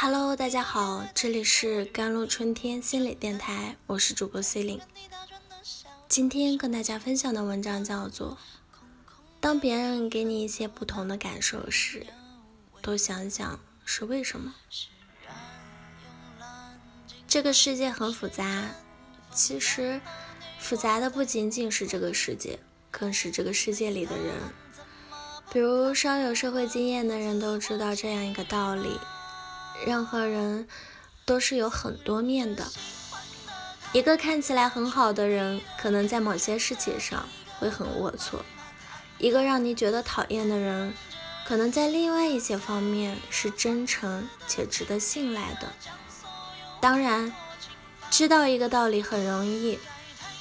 Hello，大家好，这里是甘露春天心理电台，我是主播 C 琳。今天跟大家分享的文章叫做《当别人给你一些不同的感受时，多想想是为什么》。这个世界很复杂，其实复杂的不仅仅是这个世界，更是这个世界里的人。比如稍有社会经验的人都知道这样一个道理：任何人都是有很多面的。一个看起来很好的人，可能在某些事情上会很龌龊；一个让你觉得讨厌的人，可能在另外一些方面是真诚且值得信赖的。当然，知道一个道理很容易，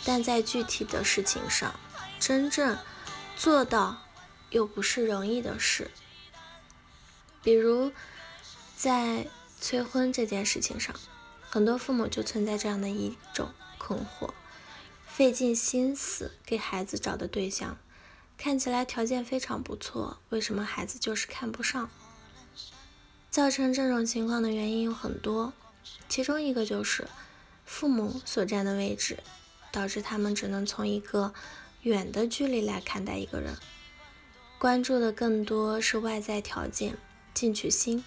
但在具体的事情上，真正做到又不是容易的事。比如，在催婚这件事情上，很多父母就存在这样的一种困惑：费尽心思给孩子找的对象，看起来条件非常不错，为什么孩子就是看不上？造成这种情况的原因有很多。其中一个就是父母所占的位置，导致他们只能从一个远的距离来看待一个人，关注的更多是外在条件、进取心、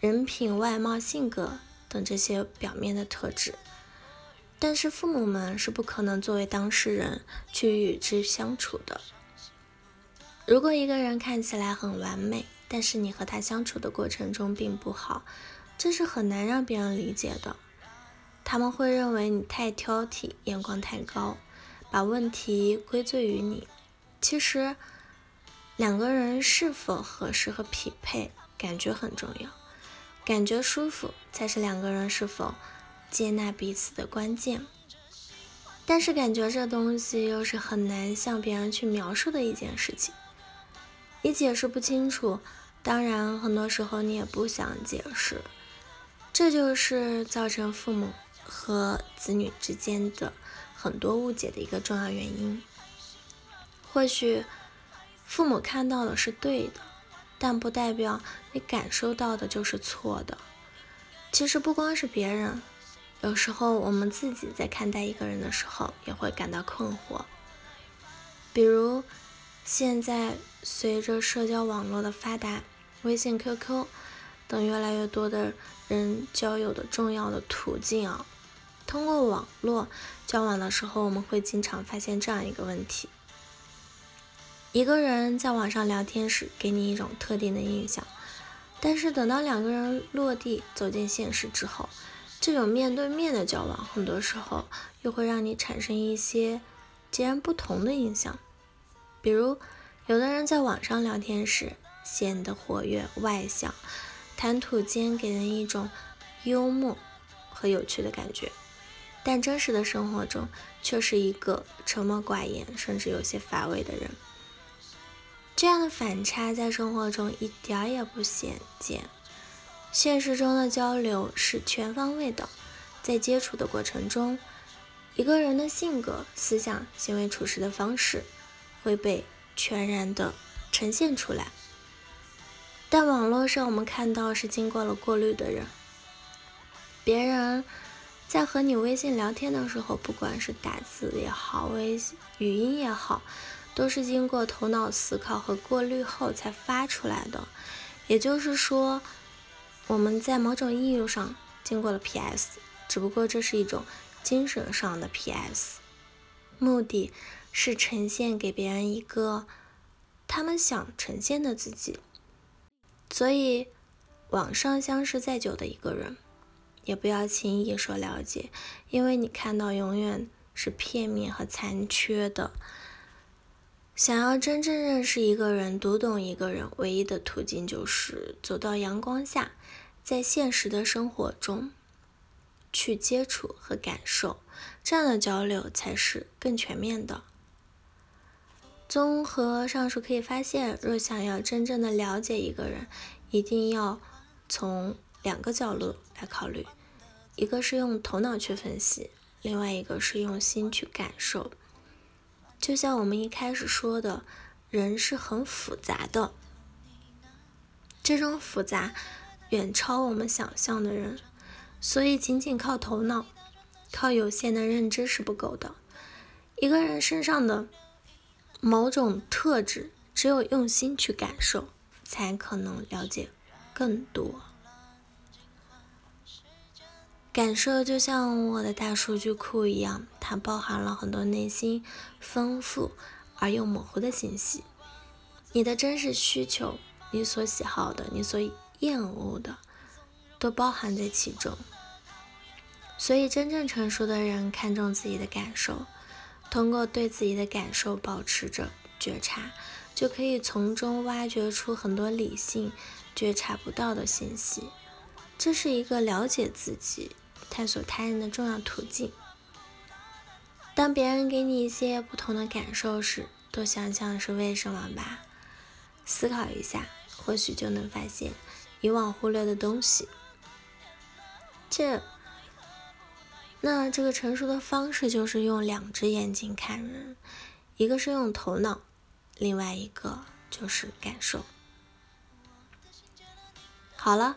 人品、外貌、性格等这些表面的特质。但是父母们是不可能作为当事人去与之相处的。如果一个人看起来很完美，但是你和他相处的过程中并不好。这是很难让别人理解的，他们会认为你太挑剔，眼光太高，把问题归罪于你。其实，两个人是否合适和匹配，感觉很重要，感觉舒服才是两个人是否接纳彼此的关键。但是，感觉这东西又是很难向别人去描述的一件事情，你解释不清楚，当然很多时候你也不想解释。这就是造成父母和子女之间的很多误解的一个重要原因。或许父母看到的是对的，但不代表你感受到的就是错的。其实不光是别人，有时候我们自己在看待一个人的时候也会感到困惑。比如现在随着社交网络的发达，微信、QQ。等越来越多的人交友的重要的途径啊，通过网络交往的时候，我们会经常发现这样一个问题：一个人在网上聊天时给你一种特定的印象，但是等到两个人落地走进现实之后，这种面对面的交往，很多时候又会让你产生一些截然不同的印象。比如，有的人在网上聊天时显得活跃外向。谈吐间给人一种幽默和有趣的感觉，但真实的生活中却是一个沉默寡言，甚至有些乏味的人。这样的反差在生活中一点也不鲜见。现实中的交流是全方位的，在接触的过程中，一个人的性格、思想、行为处事的方式会被全然的呈现出来。但网络上我们看到是经过了过滤的人，别人在和你微信聊天的时候，不管是打字也好，微语音也好，都是经过头脑思考和过滤后才发出来的。也就是说，我们在某种意义上经过了 PS，只不过这是一种精神上的 PS，目的是呈现给别人一个他们想呈现的自己。所以，网上相识再久的一个人，也不要轻易说了解，因为你看到永远是片面和残缺的。想要真正认识一个人、读懂一个人，唯一的途径就是走到阳光下，在现实的生活中去接触和感受，这样的交流才是更全面的。综合上述可以发现，若想要真正的了解一个人，一定要从两个角度来考虑，一个是用头脑去分析，另外一个是用心去感受。就像我们一开始说的，人是很复杂的，这种复杂远超我们想象的人，所以仅仅靠头脑、靠有限的认知是不够的。一个人身上的某种特质，只有用心去感受，才可能了解更多。感受就像我的大数据库一样，它包含了很多内心丰富而又模糊的信息。你的真实需求，你所喜好的，你所厌恶的，都包含在其中。所以，真正成熟的人看重自己的感受，通过对自己的感受保持着觉察，就可以从中挖掘出很多理性觉察不到的信息。这是一个了解自己。探索他人的重要途径。当别人给你一些不同的感受时，多想想是为什么吧。思考一下，或许就能发现以往忽略的东西。这，那这个成熟的方式就是用两只眼睛看人，一个是用头脑，另外一个就是感受。好了。